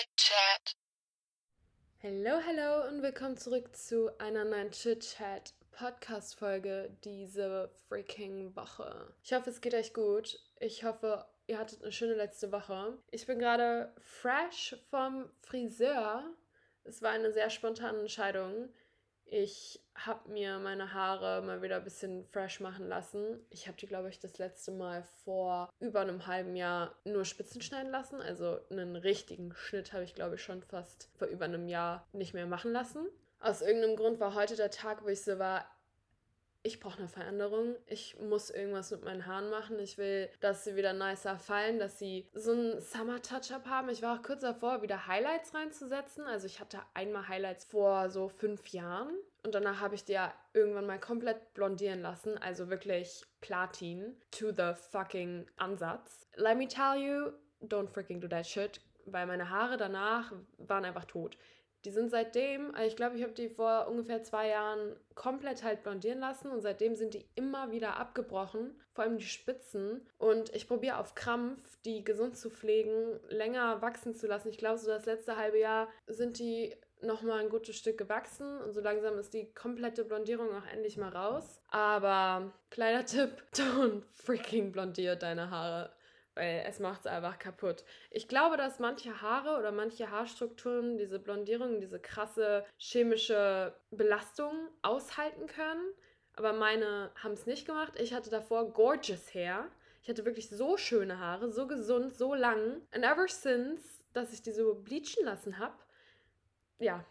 Chit Chat. Hallo, hallo und willkommen zurück zu einer neuen Chit Chat Podcast Folge diese freaking Woche. Ich hoffe, es geht euch gut. Ich hoffe, ihr hattet eine schöne letzte Woche. Ich bin gerade fresh vom Friseur. Es war eine sehr spontane Entscheidung. Ich habe mir meine Haare mal wieder ein bisschen fresh machen lassen. Ich habe die, glaube ich, das letzte Mal vor über einem halben Jahr nur Spitzen schneiden lassen. Also einen richtigen Schnitt habe ich, glaube ich, schon fast vor über einem Jahr nicht mehr machen lassen. Aus irgendeinem Grund war heute der Tag, wo ich so war, ich brauche eine Veränderung. Ich muss irgendwas mit meinen Haaren machen. Ich will, dass sie wieder nicer fallen, dass sie so einen Summer-Touch-Up haben. Ich war auch kurz davor, wieder Highlights reinzusetzen. Also ich hatte einmal Highlights vor so fünf Jahren. Und danach habe ich die ja irgendwann mal komplett blondieren lassen. Also wirklich Platin to the fucking Ansatz. Let me tell you, don't freaking do that shit. Weil meine Haare danach waren einfach tot. Die sind seitdem, also ich glaube, ich habe die vor ungefähr zwei Jahren komplett halt blondieren lassen und seitdem sind die immer wieder abgebrochen, vor allem die Spitzen. Und ich probiere auf Krampf, die gesund zu pflegen, länger wachsen zu lassen. Ich glaube, so das letzte halbe Jahr sind die nochmal ein gutes Stück gewachsen und so langsam ist die komplette Blondierung auch endlich mal raus. Aber kleiner Tipp, don't freaking blondier deine Haare weil es macht es einfach kaputt. Ich glaube, dass manche Haare oder manche Haarstrukturen diese Blondierung, diese krasse chemische Belastung aushalten können, aber meine haben es nicht gemacht. Ich hatte davor gorgeous Hair. Ich hatte wirklich so schöne Haare, so gesund, so lang. And ever since, dass ich die so bleachen lassen habe, ja,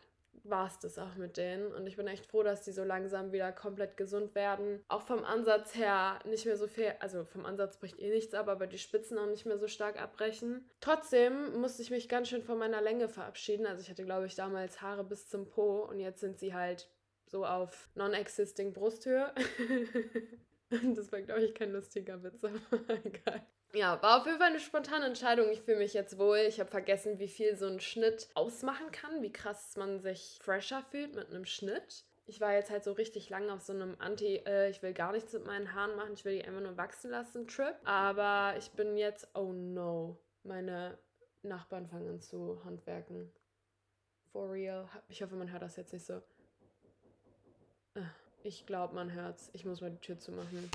war es das auch mit denen. Und ich bin echt froh, dass die so langsam wieder komplett gesund werden. Auch vom Ansatz her nicht mehr so viel, also vom Ansatz bricht eh nichts ab, aber die Spitzen auch nicht mehr so stark abbrechen. Trotzdem musste ich mich ganz schön von meiner Länge verabschieden. Also ich hatte, glaube ich, damals Haare bis zum Po und jetzt sind sie halt so auf non-existing Brusthöhe. das war, glaube ich, kein lustiger Witz, aber egal. Ja, war auf jeden Fall eine spontane Entscheidung. Ich fühle mich jetzt wohl. Ich habe vergessen, wie viel so ein Schnitt ausmachen kann, wie krass man sich fresher fühlt mit einem Schnitt. Ich war jetzt halt so richtig lang auf so einem Anti, äh, ich will gar nichts mit meinen Haaren machen, ich will die einfach nur wachsen lassen Trip. Aber ich bin jetzt, oh no, meine Nachbarn fangen an zu handwerken. For real. Ich hoffe, man hört das jetzt nicht so. Äh, ich glaube, man hört's. Ich muss mal die Tür zumachen.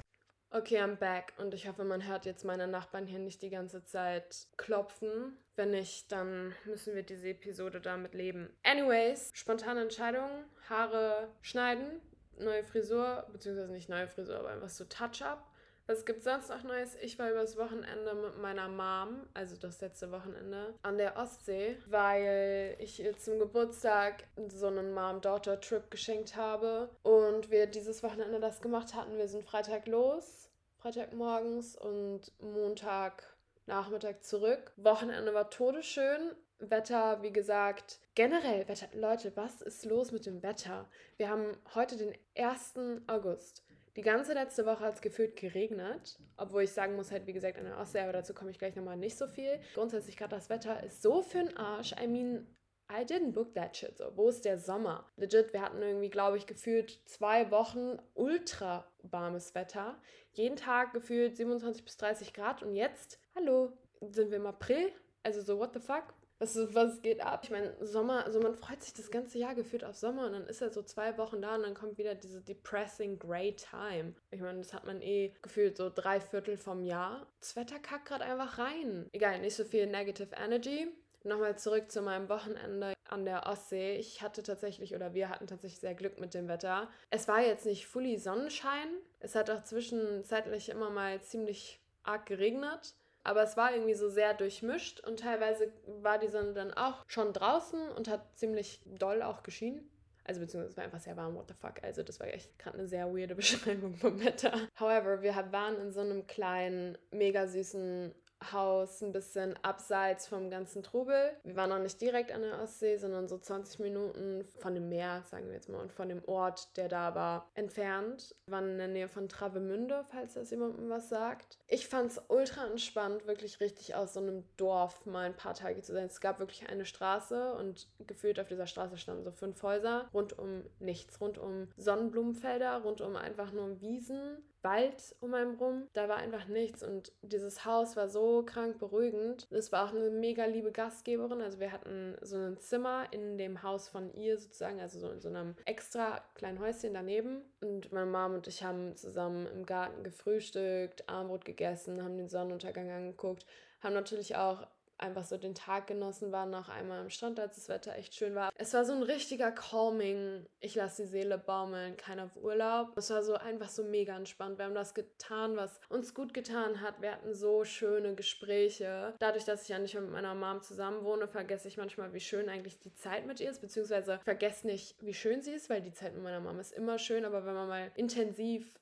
Okay, I'm back und ich hoffe, man hört jetzt meine Nachbarn hier nicht die ganze Zeit klopfen. Wenn nicht, dann müssen wir diese Episode damit leben. Anyways, spontane Entscheidung, Haare schneiden, neue Frisur, beziehungsweise nicht neue Frisur, aber einfach so Touch-up. Was gibt sonst noch Neues? Ich war übers Wochenende mit meiner Mom, also das letzte Wochenende, an der Ostsee, weil ich ihr zum Geburtstag so einen Mom-Daughter-Trip geschenkt habe und wir dieses Wochenende das gemacht hatten. Wir sind Freitag los Freitagmorgens und Montagnachmittag zurück. Wochenende war todesschön. Wetter, wie gesagt, generell Wetter. Leute, was ist los mit dem Wetter? Wir haben heute den 1. August. Die ganze letzte Woche hat es gefühlt geregnet, obwohl ich sagen muss, halt wie gesagt an der Ostsee, aber dazu komme ich gleich nochmal nicht so viel. Grundsätzlich gerade das Wetter ist so für den Arsch. I mean, I didn't book that shit. So, wo ist der Sommer? Legit, wir hatten irgendwie, glaube ich, gefühlt zwei Wochen ultra warmes Wetter. Jeden Tag gefühlt 27 bis 30 Grad und jetzt, hallo, sind wir im April? Also so, what the fuck? Was, was geht ab? Ich meine, Sommer, also man freut sich das ganze Jahr gefühlt auf Sommer und dann ist er so zwei Wochen da und dann kommt wieder diese depressing grey time. Ich meine, das hat man eh gefühlt so drei Viertel vom Jahr. Das Wetter kackt gerade einfach rein. Egal, nicht so viel negative energy. Nochmal zurück zu meinem Wochenende an der Ostsee. Ich hatte tatsächlich, oder wir hatten tatsächlich sehr Glück mit dem Wetter. Es war jetzt nicht fully Sonnenschein. Es hat auch zwischenzeitlich immer mal ziemlich arg geregnet. Aber es war irgendwie so sehr durchmischt und teilweise war die Sonne dann auch schon draußen und hat ziemlich doll auch geschienen. Also beziehungsweise es war einfach sehr warm, what the fuck. Also das war echt gerade eine sehr weirde Beschreibung vom Wetter. However, wir waren in so einem kleinen, mega süßen Haus ein bisschen abseits vom ganzen Trubel. Wir waren noch nicht direkt an der Ostsee, sondern so 20 Minuten von dem Meer, sagen wir jetzt mal, und von dem Ort, der da war, entfernt. Wir waren in der Nähe von Travemünde, falls das jemandem was sagt. Ich fand es ultra entspannt, wirklich richtig aus so einem Dorf mal ein paar Tage zu sein. Es gab wirklich eine Straße und gefühlt auf dieser Straße standen so fünf Häuser, rund um nichts, rund um Sonnenblumenfelder, rund um einfach nur Wiesen Wald um einen rum. Da war einfach nichts und dieses Haus war so krank beruhigend. Es war auch eine mega liebe Gastgeberin. Also wir hatten so ein Zimmer in dem Haus von ihr sozusagen, also so in so einem extra kleinen Häuschen daneben. Und meine Mom und ich haben zusammen im Garten gefrühstückt, Armbrot gegessen, haben den Sonnenuntergang angeguckt, haben natürlich auch einfach so den Tag genossen, waren noch einmal am Strand, als das Wetter echt schön war. Es war so ein richtiger Calming, ich lasse die Seele baumeln, kein auf Urlaub. Es war so einfach so mega entspannt. Wir haben das getan, was uns gut getan hat. Wir hatten so schöne Gespräche. Dadurch, dass ich ja nicht mit meiner Mom zusammen wohne, vergesse ich manchmal, wie schön eigentlich die Zeit mit ihr ist, beziehungsweise vergesse nicht, wie schön sie ist, weil die Zeit mit meiner Mom ist immer schön, aber wenn man mal intensiv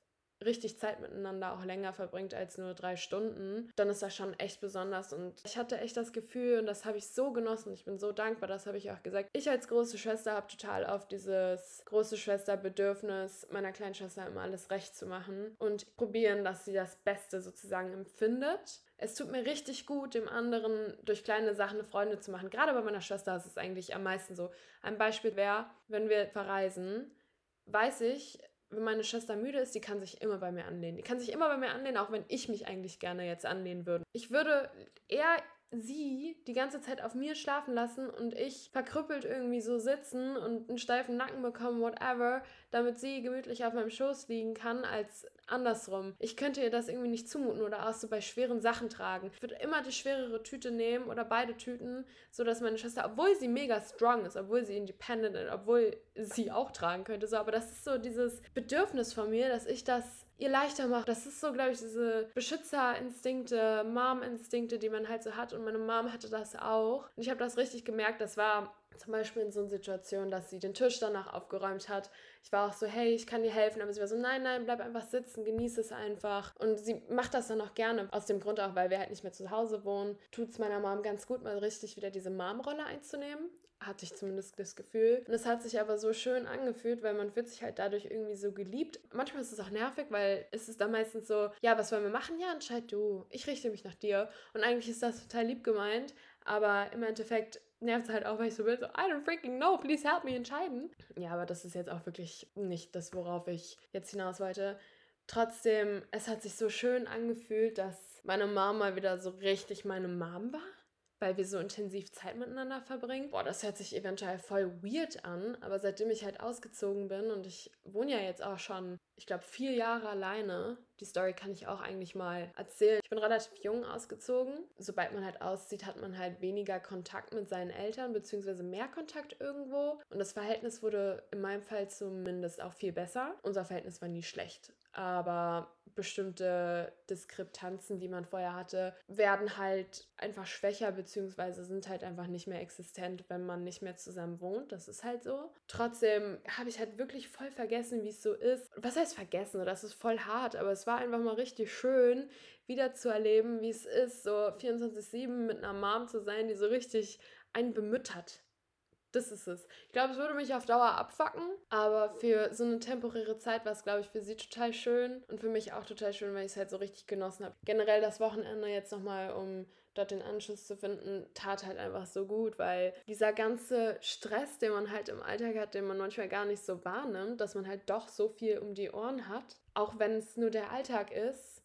richtig Zeit miteinander auch länger verbringt als nur drei Stunden, dann ist das schon echt besonders. Und ich hatte echt das Gefühl, und das habe ich so genossen, ich bin so dankbar, das habe ich auch gesagt. Ich als große Schwester habe total auf dieses große Schwester-Bedürfnis meiner kleinen Schwester immer alles recht zu machen und probieren, dass sie das Beste sozusagen empfindet. Es tut mir richtig gut, dem anderen durch kleine Sachen eine Freude zu machen. Gerade bei meiner Schwester ist es eigentlich am meisten so. Ein Beispiel wäre, wenn wir verreisen, weiß ich, wenn meine Schwester müde ist, die kann sich immer bei mir anlehnen. Die kann sich immer bei mir anlehnen, auch wenn ich mich eigentlich gerne jetzt anlehnen würde. Ich würde eher sie die ganze Zeit auf mir schlafen lassen und ich verkrüppelt irgendwie so sitzen und einen steifen Nacken bekommen, whatever, damit sie gemütlich auf meinem Schoß liegen kann, als andersrum. Ich könnte ihr das irgendwie nicht zumuten oder auch so bei schweren Sachen tragen. Ich würde immer die schwerere Tüte nehmen oder beide Tüten, sodass meine Schwester, obwohl sie mega strong ist, obwohl sie independent ist, obwohl sie auch tragen könnte, so, aber das ist so dieses Bedürfnis von mir, dass ich das ihr leichter mache. Das ist so, glaube ich, diese Beschützerinstinkte, Mom-Instinkte, die man halt so hat. Und meine Mom hatte das auch. Und ich habe das richtig gemerkt. Das war zum Beispiel in so einer Situation, dass sie den Tisch danach aufgeräumt hat. Ich war auch so, hey, ich kann dir helfen. Aber sie war so, nein, nein, bleib einfach sitzen, genieße es einfach. Und sie macht das dann auch gerne. Aus dem Grund auch, weil wir halt nicht mehr zu Hause wohnen, tut es meiner Mom ganz gut, mal richtig wieder diese Mom-Rolle einzunehmen hatte ich zumindest das Gefühl. Und es hat sich aber so schön angefühlt, weil man fühlt sich halt dadurch irgendwie so geliebt. Manchmal ist es auch nervig, weil es ist dann meistens so, ja, was wollen wir machen? Ja, entscheid du. Ich richte mich nach dir. Und eigentlich ist das total lieb gemeint, aber im Endeffekt nervt es halt auch, weil ich so will, so, I don't freaking know, please help me entscheiden. Ja, aber das ist jetzt auch wirklich nicht das, worauf ich jetzt hinaus wollte. Trotzdem, es hat sich so schön angefühlt, dass meine Mom mal wieder so richtig meine Mom war weil wir so intensiv Zeit miteinander verbringen. Boah, das hört sich eventuell voll weird an, aber seitdem ich halt ausgezogen bin und ich wohne ja jetzt auch schon, ich glaube, vier Jahre alleine, die Story kann ich auch eigentlich mal erzählen. Ich bin relativ jung ausgezogen. Sobald man halt auszieht, hat man halt weniger Kontakt mit seinen Eltern, beziehungsweise mehr Kontakt irgendwo. Und das Verhältnis wurde in meinem Fall zumindest auch viel besser. Unser Verhältnis war nie schlecht aber bestimmte Diskrepanzen, die man vorher hatte, werden halt einfach schwächer beziehungsweise sind halt einfach nicht mehr existent, wenn man nicht mehr zusammen wohnt. Das ist halt so. Trotzdem habe ich halt wirklich voll vergessen, wie es so ist. Was heißt vergessen? Das ist voll hart, aber es war einfach mal richtig schön, wieder zu erleben, wie es ist, so 24-7 mit einer Mom zu sein, die so richtig einen bemüttert. Das ist es. Ich glaube, es würde mich auf Dauer abfacken, aber für so eine temporäre Zeit war es, glaube ich, für sie total schön und für mich auch total schön, weil ich es halt so richtig genossen habe. Generell das Wochenende jetzt nochmal, um dort den Anschluss zu finden, tat halt einfach so gut, weil dieser ganze Stress, den man halt im Alltag hat, den man manchmal gar nicht so wahrnimmt, dass man halt doch so viel um die Ohren hat, auch wenn es nur der Alltag ist,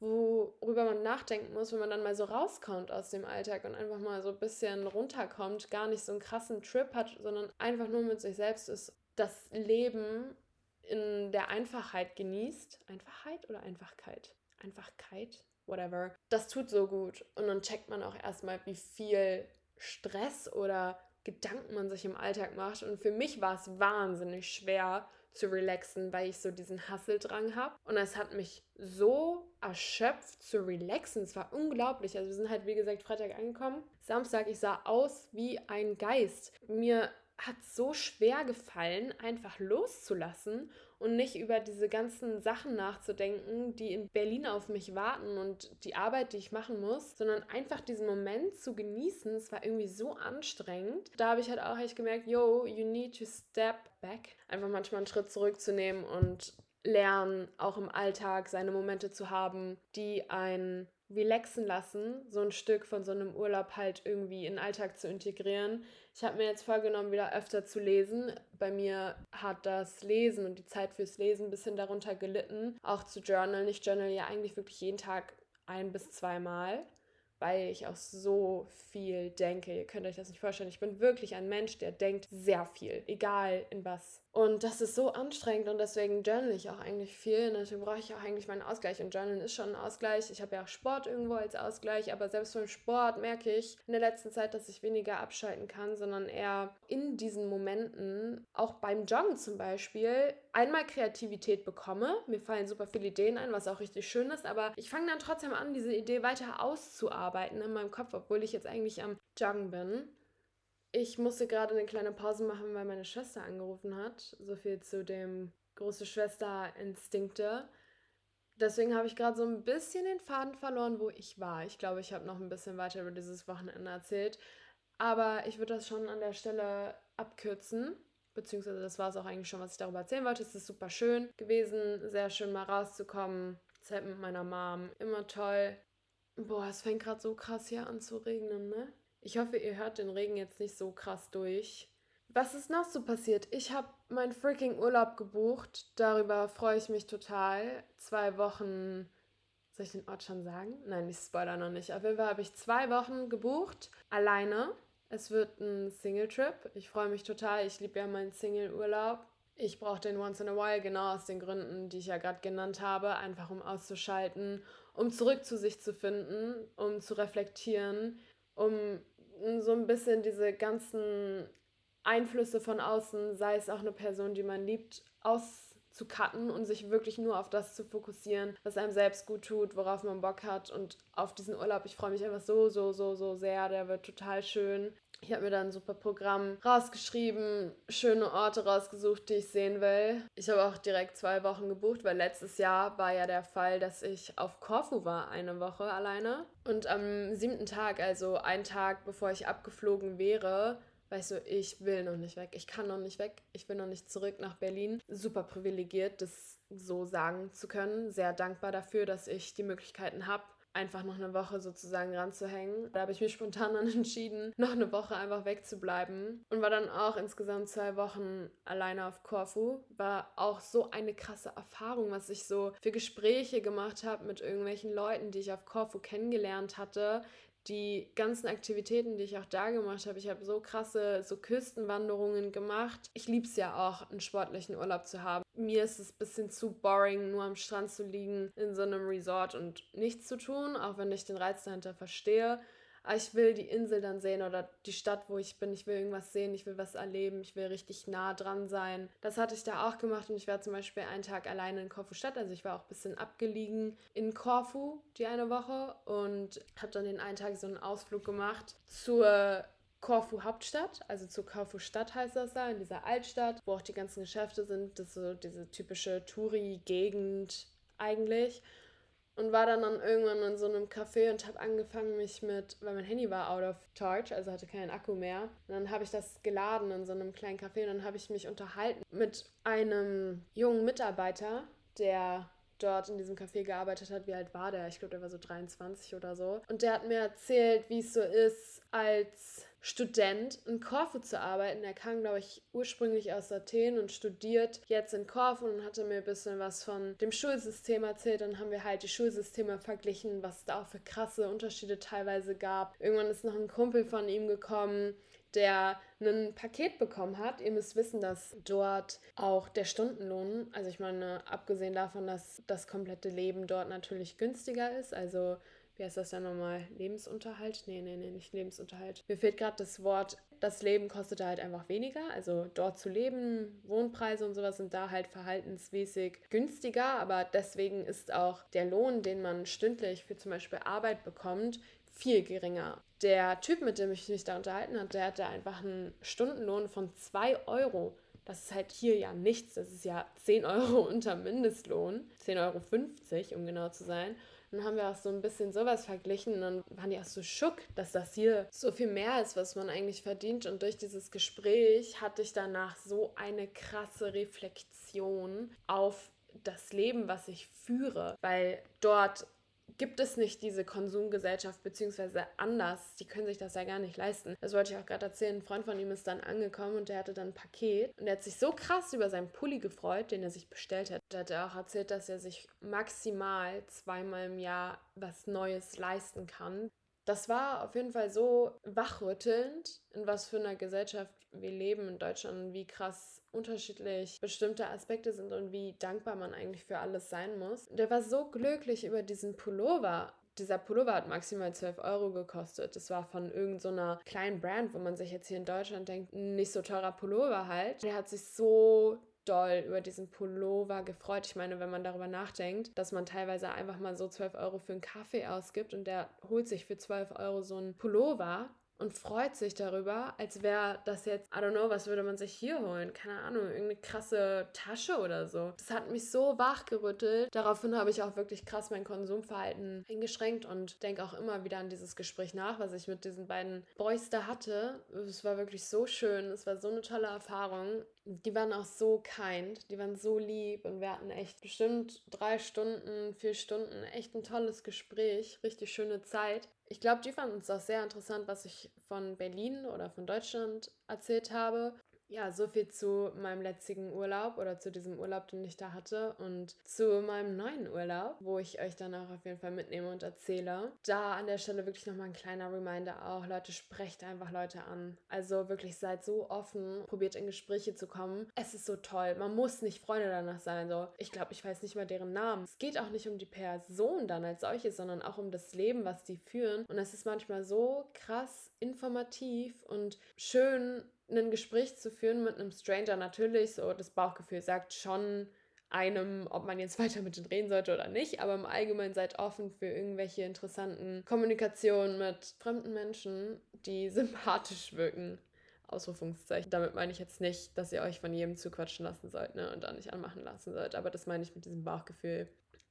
worüber man nachdenken muss, wenn man dann mal so rauskommt aus dem Alltag und einfach mal so ein bisschen runterkommt, gar nicht so einen krassen Trip hat, sondern einfach nur mit sich selbst ist, das Leben in der Einfachheit genießt. Einfachheit oder Einfachkeit? Einfachkeit, whatever. Das tut so gut. Und dann checkt man auch erstmal, wie viel Stress oder Gedanken man sich im Alltag macht. Und für mich war es wahnsinnig schwer, zu relaxen, weil ich so diesen Hasseldrang habe. Und es hat mich so erschöpft zu relaxen. Es war unglaublich. Also wir sind halt, wie gesagt, Freitag angekommen. Samstag, ich sah aus wie ein Geist. Mir hat so schwer gefallen, einfach loszulassen und nicht über diese ganzen Sachen nachzudenken, die in Berlin auf mich warten und die Arbeit, die ich machen muss, sondern einfach diesen Moment zu genießen. Es war irgendwie so anstrengend. Da habe ich halt auch echt gemerkt, yo, you need to step back. Einfach manchmal einen Schritt zurückzunehmen und lernen, auch im Alltag seine Momente zu haben, die einen relaxen lassen, so ein Stück von so einem Urlaub halt irgendwie in den Alltag zu integrieren. Ich habe mir jetzt vorgenommen, wieder öfter zu lesen. Bei mir hat das Lesen und die Zeit fürs Lesen ein bisschen darunter gelitten. Auch zu journalen. Ich journal ja eigentlich wirklich jeden Tag ein bis zweimal weil ich auch so viel denke. Ihr könnt euch das nicht vorstellen. Ich bin wirklich ein Mensch, der denkt sehr viel, egal in was. Und das ist so anstrengend und deswegen journal ich auch eigentlich viel. Und deswegen brauche ich auch eigentlich meinen Ausgleich. Und Journalen ist schon ein Ausgleich. Ich habe ja auch Sport irgendwo als Ausgleich, aber selbst beim Sport merke ich in der letzten Zeit, dass ich weniger abschalten kann, sondern eher in diesen Momenten, auch beim Joggen zum Beispiel, einmal Kreativität bekomme. Mir fallen super viele Ideen ein, was auch richtig schön ist, aber ich fange dann trotzdem an, diese Idee weiter auszuarbeiten in meinem Kopf, obwohl ich jetzt eigentlich am Joggen bin. Ich musste gerade eine kleine Pause machen, weil meine Schwester angerufen hat. So viel zu dem große Schwester-Instinkte. Deswegen habe ich gerade so ein bisschen den Faden verloren, wo ich war. Ich glaube, ich habe noch ein bisschen weiter über dieses Wochenende erzählt. Aber ich würde das schon an der Stelle abkürzen. Beziehungsweise das war es auch eigentlich schon, was ich darüber erzählen wollte. Es ist super schön gewesen, sehr schön mal rauszukommen. Zeit mit meiner Mom, immer toll. Boah, es fängt gerade so krass hier an zu regnen, ne? Ich hoffe, ihr hört den Regen jetzt nicht so krass durch. Was ist noch so passiert? Ich habe meinen freaking Urlaub gebucht. Darüber freue ich mich total. Zwei Wochen. Soll ich den Ort schon sagen? Nein, ich spoiler noch nicht. Auf jeden Fall habe ich zwei Wochen gebucht. Alleine. Es wird ein Single-Trip. Ich freue mich total. Ich liebe ja meinen Single-Urlaub. Ich brauche den once in a while, genau aus den Gründen, die ich ja gerade genannt habe. Einfach um auszuschalten, um zurück zu sich zu finden, um zu reflektieren um so ein bisschen diese ganzen Einflüsse von außen, sei es auch eine Person, die man liebt, auszukatten und sich wirklich nur auf das zu fokussieren, was einem selbst gut tut, worauf man Bock hat und auf diesen Urlaub. Ich freue mich einfach so, so, so, so sehr. Der wird total schön. Ich habe mir da ein super Programm rausgeschrieben, schöne Orte rausgesucht, die ich sehen will. Ich habe auch direkt zwei Wochen gebucht, weil letztes Jahr war ja der Fall, dass ich auf Korfu war, eine Woche alleine. Und am siebten Tag, also einen Tag bevor ich abgeflogen wäre, ich so, ich will noch nicht weg, ich kann noch nicht weg, ich will noch nicht zurück nach Berlin. Super privilegiert, das so sagen zu können. Sehr dankbar dafür, dass ich die Möglichkeiten habe, einfach noch eine Woche sozusagen ranzuhängen. Da habe ich mich spontan dann entschieden, noch eine Woche einfach wegzubleiben und war dann auch insgesamt zwei Wochen alleine auf Korfu. War auch so eine krasse Erfahrung, was ich so für Gespräche gemacht habe mit irgendwelchen Leuten, die ich auf Korfu kennengelernt hatte, die ganzen Aktivitäten, die ich auch da gemacht habe. Ich habe so krasse so Küstenwanderungen gemacht. Ich liebe es ja auch, einen sportlichen Urlaub zu haben. Mir ist es ein bisschen zu boring, nur am Strand zu liegen in so einem Resort und nichts zu tun, auch wenn ich den Reiz dahinter verstehe. Aber ich will die Insel dann sehen oder die Stadt, wo ich bin. Ich will irgendwas sehen, ich will was erleben, ich will richtig nah dran sein. Das hatte ich da auch gemacht und ich war zum Beispiel einen Tag alleine in Korfu Stadt. Also ich war auch ein bisschen abgelegen in Korfu die eine Woche und habe dann den einen Tag so einen Ausflug gemacht zur Korfu Hauptstadt, also zur Korfu Stadt heißt das da, in dieser Altstadt, wo auch die ganzen Geschäfte sind. Das ist so diese typische Touri-Gegend eigentlich und war dann, dann irgendwann in so einem Café und habe angefangen, mich mit, weil mein Handy war out of charge, also hatte keinen Akku mehr. Und dann habe ich das geladen in so einem kleinen Café und dann habe ich mich unterhalten mit einem jungen Mitarbeiter, der dort in diesem Café gearbeitet hat. Wie alt war der? Ich glaube, der war so 23 oder so. Und der hat mir erzählt, wie es so ist, als Student in Korfu zu arbeiten. Er kam, glaube ich, ursprünglich aus Athen und studiert jetzt in Korfu und hatte mir ein bisschen was von dem Schulsystem erzählt. Dann haben wir halt die Schulsysteme verglichen, was da auch für krasse Unterschiede teilweise gab. Irgendwann ist noch ein Kumpel von ihm gekommen, der ein Paket bekommen hat. Ihr müsst wissen, dass dort auch der Stundenlohn, also ich meine, abgesehen davon, dass das komplette Leben dort natürlich günstiger ist, also wie heißt das dann nochmal? Lebensunterhalt? Nee, nee, nee, nicht Lebensunterhalt. Mir fehlt gerade das Wort, das Leben kostet halt einfach weniger. Also dort zu leben, Wohnpreise und sowas sind da halt verhaltensmäßig günstiger, aber deswegen ist auch der Lohn, den man stündlich für zum Beispiel Arbeit bekommt, viel geringer. Der Typ, mit dem ich mich da unterhalten habe, der hatte einfach einen Stundenlohn von 2 Euro. Das ist halt hier ja nichts. Das ist ja 10 Euro unter Mindestlohn. 10,50 Euro, um genau zu sein. Dann haben wir auch so ein bisschen sowas verglichen und waren die auch so schock, dass das hier so viel mehr ist, was man eigentlich verdient. Und durch dieses Gespräch hatte ich danach so eine krasse Reflexion auf das Leben, was ich führe, weil dort gibt es nicht diese Konsumgesellschaft, beziehungsweise anders. Die können sich das ja gar nicht leisten. Das wollte ich auch gerade erzählen. Ein Freund von ihm ist dann angekommen und der hatte dann ein Paket und der hat sich so krass über seinen Pulli gefreut, den er sich bestellt hat. Da hat er auch erzählt, dass er sich maximal zweimal im Jahr was Neues leisten kann. Das war auf jeden Fall so wachrüttelnd, in was für einer Gesellschaft wir leben in Deutschland und wie krass unterschiedlich bestimmte Aspekte sind und wie dankbar man eigentlich für alles sein muss. Der war so glücklich über diesen Pullover. Dieser Pullover hat maximal 12 Euro gekostet. Das war von irgendeiner so kleinen Brand, wo man sich jetzt hier in Deutschland denkt, nicht so teurer Pullover halt. Der hat sich so doll über diesen Pullover gefreut. Ich meine, wenn man darüber nachdenkt, dass man teilweise einfach mal so 12 Euro für einen Kaffee ausgibt und der holt sich für 12 Euro so einen Pullover, und freut sich darüber, als wäre das jetzt, I don't know, was würde man sich hier holen? Keine Ahnung, irgendeine krasse Tasche oder so. Das hat mich so wachgerüttelt. Daraufhin habe ich auch wirklich krass mein Konsumverhalten eingeschränkt und denke auch immer wieder an dieses Gespräch nach, was ich mit diesen beiden Boys da hatte. Es war wirklich so schön, es war so eine tolle Erfahrung. Die waren auch so kind, die waren so lieb und wir hatten echt bestimmt drei Stunden, vier Stunden, echt ein tolles Gespräch, richtig schöne Zeit. Ich glaube, die fanden es auch sehr interessant, was ich von Berlin oder von Deutschland erzählt habe. Ja, so viel zu meinem letzten Urlaub oder zu diesem Urlaub, den ich da hatte und zu meinem neuen Urlaub, wo ich euch dann auch auf jeden Fall mitnehme und erzähle. Da an der Stelle wirklich nochmal ein kleiner Reminder auch, Leute, sprecht einfach Leute an. Also wirklich seid so offen, probiert in Gespräche zu kommen. Es ist so toll. Man muss nicht Freunde danach sein. So, ich glaube, ich weiß nicht mal deren Namen. Es geht auch nicht um die Person dann als solches, sondern auch um das Leben, was die führen. Und es ist manchmal so krass informativ und schön ein Gespräch zu führen mit einem Stranger natürlich, so das Bauchgefühl sagt schon einem, ob man jetzt weiter mit denen reden sollte oder nicht, aber im Allgemeinen seid offen für irgendwelche interessanten Kommunikationen mit fremden Menschen, die sympathisch wirken. Ausrufungszeichen. Damit meine ich jetzt nicht, dass ihr euch von jedem zuquatschen lassen sollt ne, und dann nicht anmachen lassen sollt, aber das meine ich mit diesem Bauchgefühl.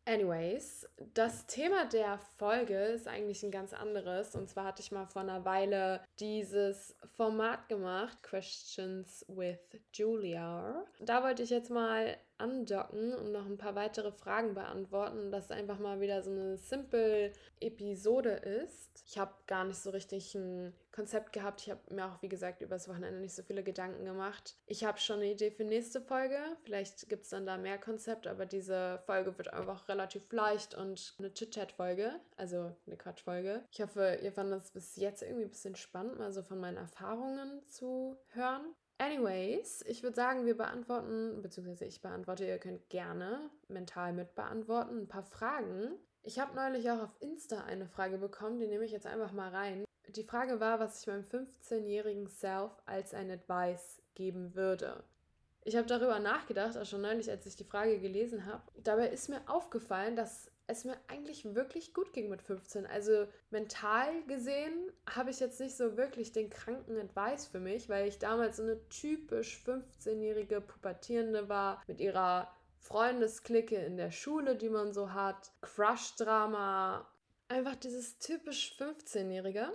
Anyways, das Thema der Folge ist eigentlich ein ganz anderes. Und zwar hatte ich mal vor einer Weile dieses Format gemacht, Questions with Julia. Da wollte ich jetzt mal andocken und noch ein paar weitere Fragen beantworten, dass einfach mal wieder so eine simple Episode ist. Ich habe gar nicht so richtig ein Konzept gehabt. Ich habe mir auch, wie gesagt, übers Wochenende nicht so viele Gedanken gemacht. Ich habe schon eine Idee für nächste Folge. Vielleicht gibt es dann da mehr Konzept, aber diese Folge wird einfach relativ leicht und eine Chit-Chat-Folge, also eine Quatsch-Folge. Ich hoffe, ihr fandet es bis jetzt irgendwie ein bisschen spannend, mal so von meinen Erfahrungen zu hören. Anyways, ich würde sagen, wir beantworten, beziehungsweise ich beantworte, ihr könnt gerne mental mit beantworten, ein paar Fragen. Ich habe neulich auch auf Insta eine Frage bekommen, die nehme ich jetzt einfach mal rein. Die Frage war, was ich meinem 15-jährigen Self als ein Advice geben würde. Ich habe darüber nachgedacht, auch schon neulich, als ich die Frage gelesen habe. Dabei ist mir aufgefallen, dass es mir eigentlich wirklich gut ging mit 15. Also mental gesehen habe ich jetzt nicht so wirklich den kranken Advice für mich, weil ich damals so eine typisch 15-jährige Pubertierende war mit ihrer Freundesklicke in der Schule, die man so hat, Crush-Drama, einfach dieses typisch 15-Jährige.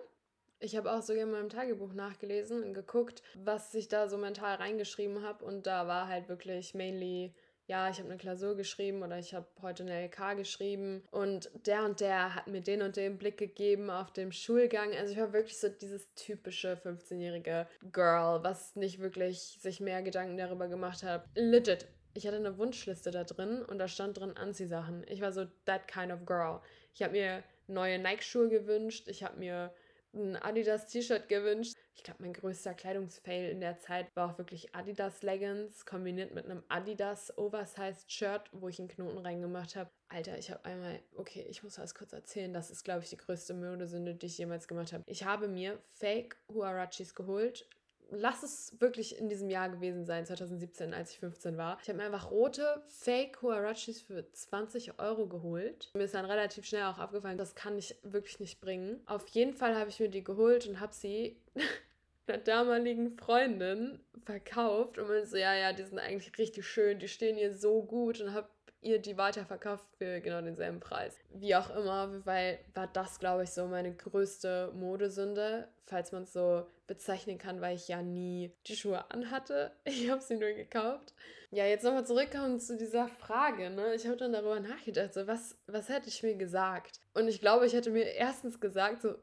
Ich habe auch sogar in meinem Tagebuch nachgelesen und geguckt, was ich da so mental reingeschrieben habe und da war halt wirklich mainly ja, ich habe eine Klausur geschrieben oder ich habe heute eine LK geschrieben und der und der hat mir den und den Blick gegeben auf dem Schulgang. Also ich war wirklich so dieses typische 15-jährige Girl, was nicht wirklich sich mehr Gedanken darüber gemacht hat. Legit. Ich hatte eine Wunschliste da drin und da stand drin Anziehsachen. Ich war so that kind of girl. Ich habe mir neue Nike-Schuhe gewünscht. Ich habe mir ein Adidas T-Shirt gewünscht. Ich glaube, mein größter Kleidungsfail in der Zeit war auch wirklich Adidas Leggings kombiniert mit einem Adidas Oversized Shirt, wo ich einen Knoten reingemacht habe. Alter, ich habe einmal, okay, ich muss das kurz erzählen. Das ist, glaube ich, die größte Modesünde, die ich jemals gemacht habe. Ich habe mir Fake Huarachis geholt, lass es wirklich in diesem Jahr gewesen sein, 2017, als ich 15 war. Ich habe mir einfach rote Fake Huarachis für 20 Euro geholt. Mir ist dann relativ schnell auch aufgefallen, das kann ich wirklich nicht bringen. Auf jeden Fall habe ich mir die geholt und habe sie einer damaligen Freundin verkauft und meinte so, ja, ja, die sind eigentlich richtig schön, die stehen hier so gut und habe ihr die weiterverkauft für genau denselben Preis. Wie auch immer, weil war das, glaube ich, so meine größte Modesünde, falls man es so bezeichnen kann, weil ich ja nie die Schuhe anhatte. Ich habe sie nur gekauft. Ja, jetzt nochmal zurückkommen zu dieser Frage. Ne? Ich habe dann darüber nachgedacht, so was, was hätte ich mir gesagt? Und ich glaube, ich hätte mir erstens gesagt, so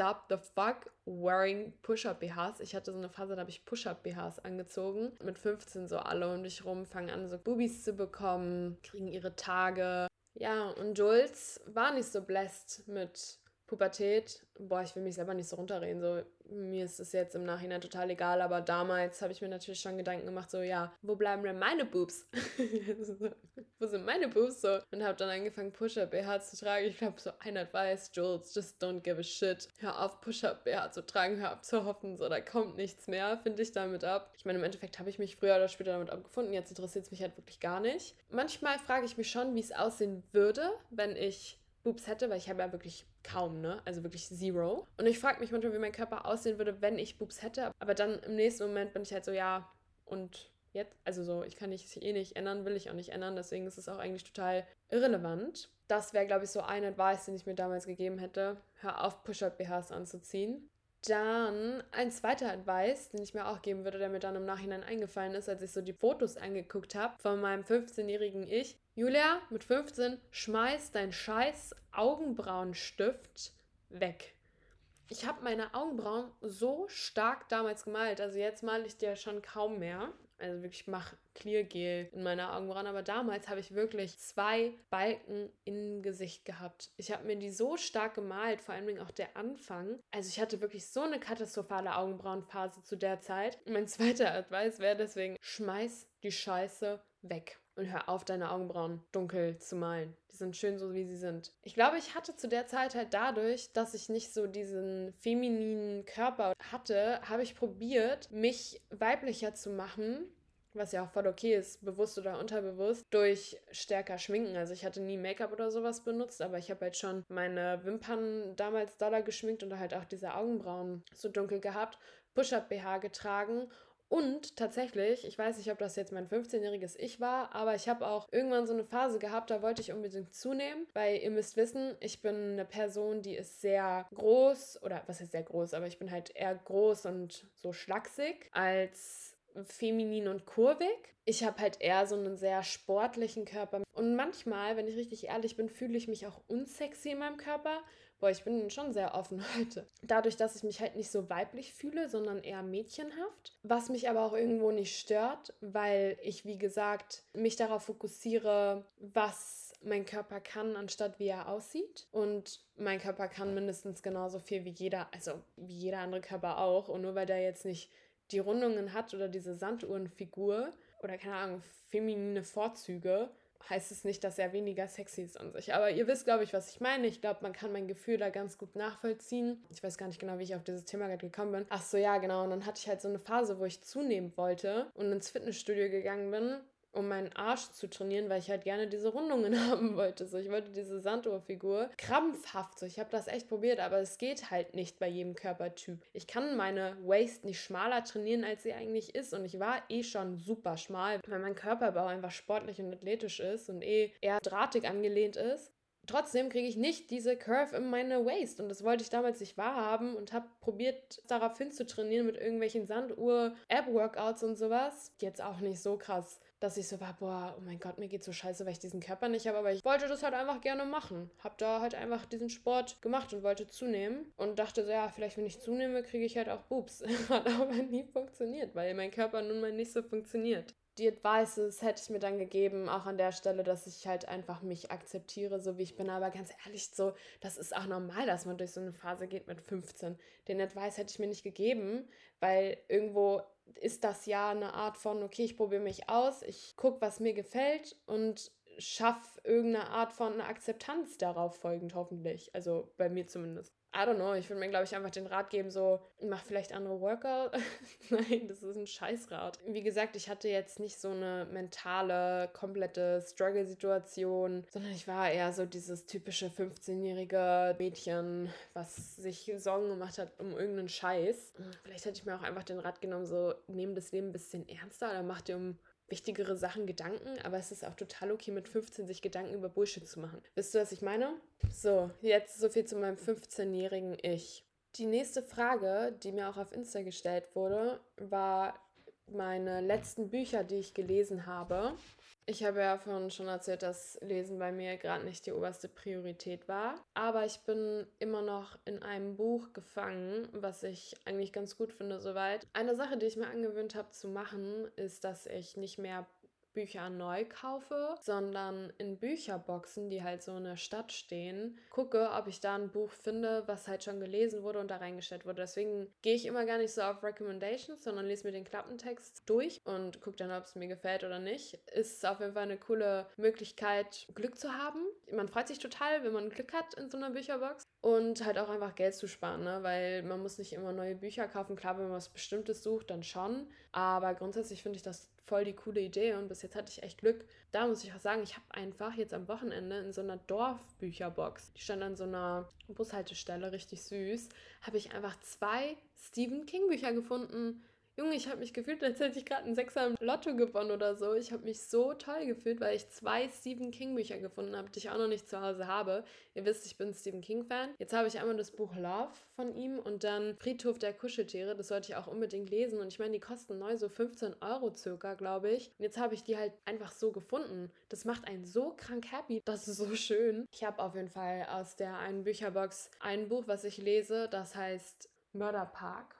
stop the fuck wearing Push-Up-BHs. Ich hatte so eine Phase, da habe ich Push-Up-BHs angezogen. Mit 15 so alle um mich rum, fangen an so Bubis zu bekommen, kriegen ihre Tage. Ja, und Jules war nicht so blessed mit Pubertät, boah, ich will mich selber nicht so runterreden. So, mir ist es jetzt im Nachhinein total egal, aber damals habe ich mir natürlich schon Gedanken gemacht, so, ja, wo bleiben denn meine Boobs? wo sind meine Boobs? So, und habe dann angefangen, Push-Up-BH zu tragen. Ich glaube, so ein Advice, Jules, just don't give a shit. Hör auf, Push-Up-BH zu tragen, hör auf zu hoffen, so, da kommt nichts mehr, finde ich damit ab. Ich meine, im Endeffekt habe ich mich früher oder später damit abgefunden, jetzt interessiert es mich halt wirklich gar nicht. Manchmal frage ich mich schon, wie es aussehen würde, wenn ich Boobs hätte, weil ich habe ja wirklich kaum, ne? Also wirklich zero. Und ich frage mich manchmal, wie mein Körper aussehen würde, wenn ich Boobs hätte. Aber dann im nächsten Moment bin ich halt so, ja, und jetzt, also so, ich kann mich eh nicht ändern, will ich auch nicht ändern, deswegen ist es auch eigentlich total irrelevant. Das wäre, glaube ich, so ein Advice, den ich mir damals gegeben hätte. Hör auf, Push-Up-BHs anzuziehen. Dann ein zweiter Advice, den ich mir auch geben würde, der mir dann im Nachhinein eingefallen ist, als ich so die Fotos angeguckt habe von meinem 15-jährigen Ich. Julia, mit 15, schmeiß dein scheiß Augenbrauenstift weg. Ich habe meine Augenbrauen so stark damals gemalt, also jetzt male ich die ja schon kaum mehr. Also wirklich, ich mache Clear-Gel in meine Augenbrauen. Aber damals habe ich wirklich zwei Balken im Gesicht gehabt. Ich habe mir die so stark gemalt, vor allem auch der Anfang. Also ich hatte wirklich so eine katastrophale Augenbrauenphase zu der Zeit. mein zweiter Advice wäre deswegen, schmeiß die Scheiße weg und hör auf, deine Augenbrauen dunkel zu malen. Die sind schön so, wie sie sind. Ich glaube, ich hatte zu der Zeit halt dadurch, dass ich nicht so diesen femininen Körper hatte, habe ich probiert, mich weiblicher zu machen was ja auch voll okay ist, bewusst oder unterbewusst, durch stärker Schminken. Also ich hatte nie Make-up oder sowas benutzt, aber ich habe halt schon meine Wimpern damals doller geschminkt und halt auch diese Augenbrauen so dunkel gehabt, Push-Up-BH getragen und tatsächlich, ich weiß nicht, ob das jetzt mein 15-jähriges Ich war, aber ich habe auch irgendwann so eine Phase gehabt, da wollte ich unbedingt zunehmen, weil ihr müsst wissen, ich bin eine Person, die ist sehr groß, oder was ist sehr groß, aber ich bin halt eher groß und so schlaksig als feminin und kurvig. Ich habe halt eher so einen sehr sportlichen Körper. Und manchmal, wenn ich richtig ehrlich bin, fühle ich mich auch unsexy in meinem Körper, boah, ich bin schon sehr offen heute. Dadurch, dass ich mich halt nicht so weiblich fühle, sondern eher mädchenhaft. Was mich aber auch irgendwo nicht stört, weil ich, wie gesagt, mich darauf fokussiere, was mein Körper kann, anstatt wie er aussieht. Und mein Körper kann mindestens genauso viel wie jeder, also wie jeder andere Körper auch. Und nur weil der jetzt nicht die Rundungen hat oder diese Sanduhrenfigur oder keine Ahnung, feminine Vorzüge, heißt es nicht, dass er weniger sexy ist an sich. Aber ihr wisst, glaube ich, was ich meine. Ich glaube, man kann mein Gefühl da ganz gut nachvollziehen. Ich weiß gar nicht genau, wie ich auf dieses Thema gerade gekommen bin. Ach so, ja, genau. Und dann hatte ich halt so eine Phase, wo ich zunehmen wollte und ins Fitnessstudio gegangen bin um meinen Arsch zu trainieren, weil ich halt gerne diese Rundungen haben wollte. So, ich wollte diese Sanduhrfigur krampfhaft. So, ich habe das echt probiert, aber es geht halt nicht bei jedem Körpertyp. Ich kann meine Waist nicht schmaler trainieren, als sie eigentlich ist. Und ich war eh schon super schmal, weil mein Körperbau einfach sportlich und athletisch ist und eh eher drahtig angelehnt ist. Trotzdem kriege ich nicht diese Curve in meine Waist und das wollte ich damals nicht wahrhaben und habe probiert, darauf hinzutrainieren mit irgendwelchen Sanduhr-Ab-Workouts und sowas. Jetzt auch nicht so krass dass ich so war, boah, oh mein Gott, mir geht so scheiße, weil ich diesen Körper nicht habe, aber ich wollte das halt einfach gerne machen. Hab da halt einfach diesen Sport gemacht und wollte zunehmen und dachte so, ja, vielleicht wenn ich zunehme, kriege ich halt auch Boobs. Hat aber nie funktioniert, weil mein Körper nun mal nicht so funktioniert. Die Advices hätte ich mir dann gegeben, auch an der Stelle, dass ich halt einfach mich akzeptiere, so wie ich bin. Aber ganz ehrlich, so, das ist auch normal, dass man durch so eine Phase geht mit 15. Den Advice hätte ich mir nicht gegeben, weil irgendwo ist das ja eine Art von, okay, ich probiere mich aus, ich gucke, was mir gefällt und schaffe irgendeine Art von Akzeptanz darauf folgend, hoffentlich. Also bei mir zumindest. I don't know, ich würde mir, glaube ich, einfach den Rat geben, so, mach vielleicht andere Workout. Nein, das ist ein Scheißrat. Wie gesagt, ich hatte jetzt nicht so eine mentale, komplette Struggle-Situation, sondern ich war eher so dieses typische 15-jährige Mädchen, was sich Sorgen gemacht hat um irgendeinen Scheiß. Vielleicht hätte ich mir auch einfach den Rat genommen, so, nehm das Leben ein bisschen ernster oder mach dir um wichtigere Sachen Gedanken, aber es ist auch total okay, mit 15 sich Gedanken über Bullshit zu machen. Wisst ihr, was ich meine? So, jetzt so viel zu meinem 15-jährigen Ich. Die nächste Frage, die mir auch auf Insta gestellt wurde, war meine letzten Bücher, die ich gelesen habe. Ich habe ja vorhin schon erzählt, dass Lesen bei mir gerade nicht die oberste Priorität war. Aber ich bin immer noch in einem Buch gefangen, was ich eigentlich ganz gut finde soweit. Eine Sache, die ich mir angewöhnt habe zu machen, ist, dass ich nicht mehr Bücher neu kaufe, sondern in Bücherboxen, die halt so in der Stadt stehen, gucke, ob ich da ein Buch finde, was halt schon gelesen wurde und da reingestellt wurde. Deswegen gehe ich immer gar nicht so auf Recommendations, sondern lese mir den Klappentext durch und gucke dann, ob es mir gefällt oder nicht. Ist auf jeden Fall eine coole Möglichkeit, Glück zu haben. Man freut sich total, wenn man Glück hat in so einer Bücherbox und halt auch einfach Geld zu sparen, ne? weil man muss nicht immer neue Bücher kaufen. Klar, wenn man was Bestimmtes sucht, dann schon. Aber grundsätzlich finde ich das voll die coole Idee und bis jetzt hatte ich echt Glück. Da muss ich auch sagen, ich habe einfach jetzt am Wochenende in so einer Dorfbücherbox, die stand an so einer Bushaltestelle, richtig süß, habe ich einfach zwei Stephen King Bücher gefunden Junge, ich habe mich gefühlt, als hätte ich gerade einen Sechser im Lotto gewonnen oder so. Ich habe mich so toll gefühlt, weil ich zwei Stephen King Bücher gefunden habe, die ich auch noch nicht zu Hause habe. Ihr wisst, ich bin Stephen King Fan. Jetzt habe ich einmal das Buch Love von ihm und dann Friedhof der Kuscheltiere. Das sollte ich auch unbedingt lesen. Und ich meine, die kosten neu so 15 Euro circa, glaube ich. Und jetzt habe ich die halt einfach so gefunden. Das macht einen so krank happy. Das ist so schön. Ich habe auf jeden Fall aus der einen Bücherbox ein Buch, was ich lese. Das heißt Mörderpark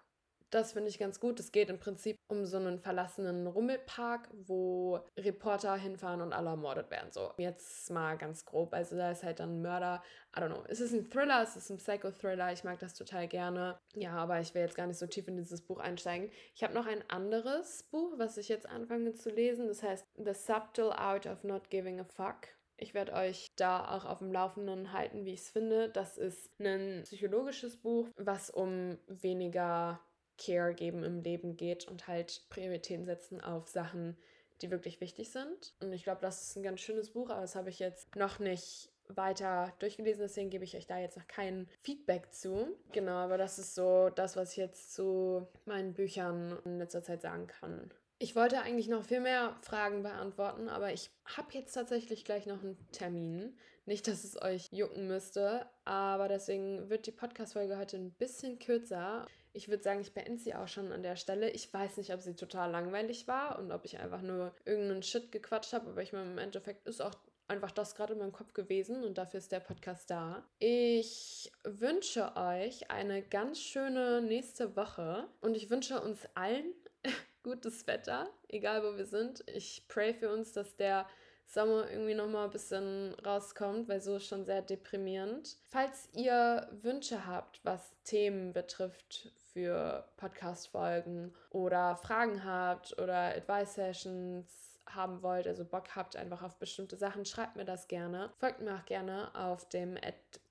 das finde ich ganz gut. Es geht im Prinzip um so einen verlassenen Rummelpark, wo Reporter hinfahren und alle ermordet werden. So, jetzt mal ganz grob. Also da ist halt dann ein Mörder. I don't know. Es ist ein Thriller, es ist ein Psycho-Thriller. Ich mag das total gerne. Ja, aber ich will jetzt gar nicht so tief in dieses Buch einsteigen. Ich habe noch ein anderes Buch, was ich jetzt anfange zu lesen. Das heißt The Subtle Art of Not Giving a Fuck. Ich werde euch da auch auf dem Laufenden halten, wie ich es finde. Das ist ein psychologisches Buch, was um weniger Care geben im Leben geht und halt Prioritäten setzen auf Sachen, die wirklich wichtig sind. Und ich glaube, das ist ein ganz schönes Buch, aber das habe ich jetzt noch nicht weiter durchgelesen, deswegen gebe ich euch da jetzt noch kein Feedback zu. Genau, aber das ist so das, was ich jetzt zu meinen Büchern in letzter Zeit sagen kann. Ich wollte eigentlich noch viel mehr Fragen beantworten, aber ich habe jetzt tatsächlich gleich noch einen Termin. Nicht, dass es euch jucken müsste, aber deswegen wird die Podcast-Folge heute ein bisschen kürzer. Ich würde sagen, ich beende sie auch schon an der Stelle. Ich weiß nicht, ob sie total langweilig war und ob ich einfach nur irgendeinen Shit gequatscht habe, aber ich meine, im Endeffekt ist auch einfach das gerade in meinem Kopf gewesen und dafür ist der Podcast da. Ich wünsche euch eine ganz schöne nächste Woche und ich wünsche uns allen gutes Wetter, egal wo wir sind. Ich pray für uns, dass der Sommer irgendwie nochmal ein bisschen rauskommt, weil so ist schon sehr deprimierend. Falls ihr Wünsche habt, was Themen betrifft für Podcast-Folgen oder Fragen habt oder Advice-Sessions haben wollt, also Bock habt einfach auf bestimmte Sachen, schreibt mir das gerne. Folgt mir auch gerne auf dem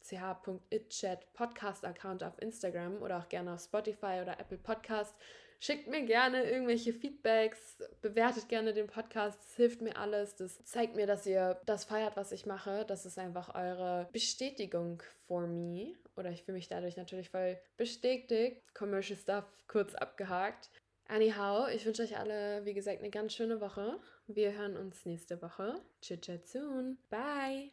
ch.itchat Podcast-Account auf Instagram oder auch gerne auf Spotify oder Apple Podcast. Schickt mir gerne irgendwelche Feedbacks, bewertet gerne den Podcast, das hilft mir alles. Das zeigt mir, dass ihr das feiert, was ich mache. Das ist einfach eure Bestätigung for me. Oder ich fühle mich dadurch natürlich voll bestätigt. Commercial Stuff kurz abgehakt. Anyhow, ich wünsche euch alle, wie gesagt, eine ganz schöne Woche. Wir hören uns nächste Woche. Chit chat soon. Bye.